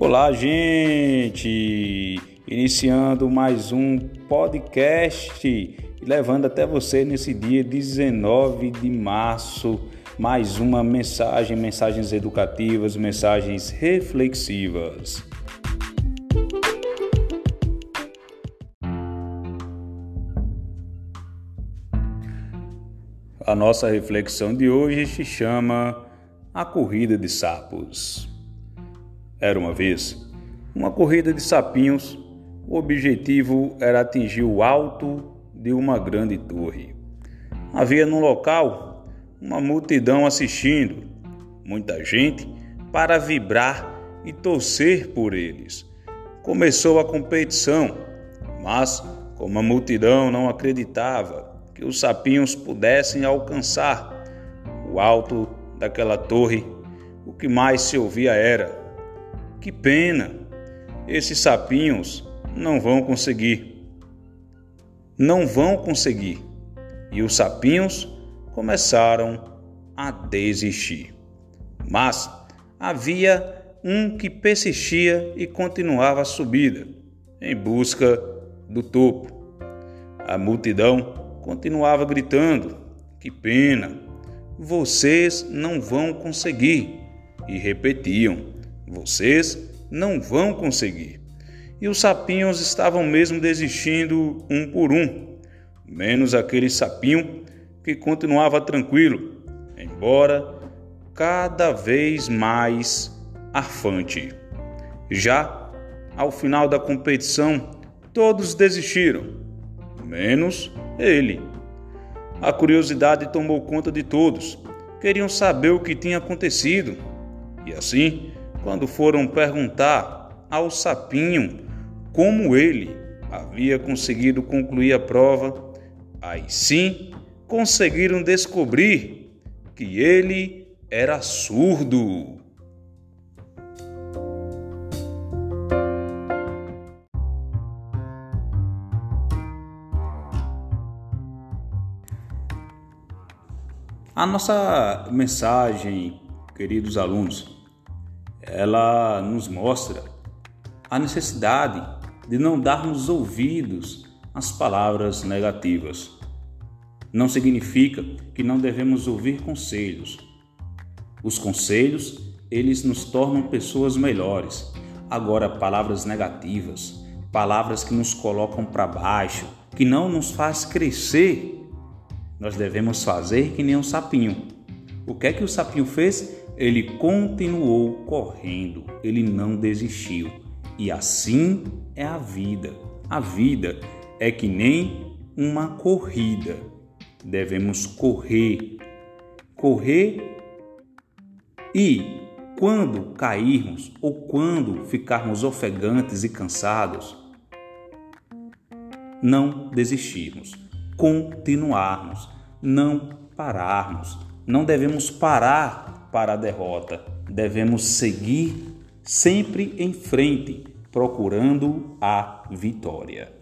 Olá, gente! Iniciando mais um podcast levando até você nesse dia 19 de março mais uma mensagem, mensagens educativas, mensagens reflexivas. A nossa reflexão de hoje se chama A Corrida de Sapos. Era uma vez uma corrida de sapinhos. O objetivo era atingir o alto de uma grande torre. Havia no local uma multidão assistindo, muita gente para vibrar e torcer por eles. Começou a competição, mas como a multidão não acreditava que os sapinhos pudessem alcançar o alto daquela torre, o que mais se ouvia era: Que pena, esses sapinhos não vão conseguir. Não vão conseguir. E os sapinhos começaram a desistir. Mas havia um que persistia e continuava a subida em busca do topo. A multidão continuava gritando: Que pena, vocês não vão conseguir. E repetiam: Vocês não vão conseguir. E os sapinhos estavam mesmo desistindo um por um, menos aquele sapinho que continuava tranquilo, embora cada vez mais arfante. Já ao final da competição, todos desistiram, menos ele. A curiosidade tomou conta de todos. Queriam saber o que tinha acontecido. E assim, quando foram perguntar ao sapinho como ele havia conseguido concluir a prova, aí sim conseguiram descobrir que ele era surdo. A nossa mensagem, queridos alunos, ela nos mostra a necessidade de não darmos ouvidos às palavras negativas. Não significa que não devemos ouvir conselhos. Os conselhos, eles nos tornam pessoas melhores. Agora, palavras negativas, palavras que nos colocam para baixo, que não nos faz crescer, nós devemos fazer que nem um sapinho. O que é que o sapinho fez? Ele continuou correndo, ele não desistiu. E assim é a vida. A vida é que nem uma corrida. Devemos correr, correr e quando cairmos ou quando ficarmos ofegantes e cansados, não desistirmos continuarmos, não pararmos. Não devemos parar para a derrota, devemos seguir sempre em frente, procurando a vitória.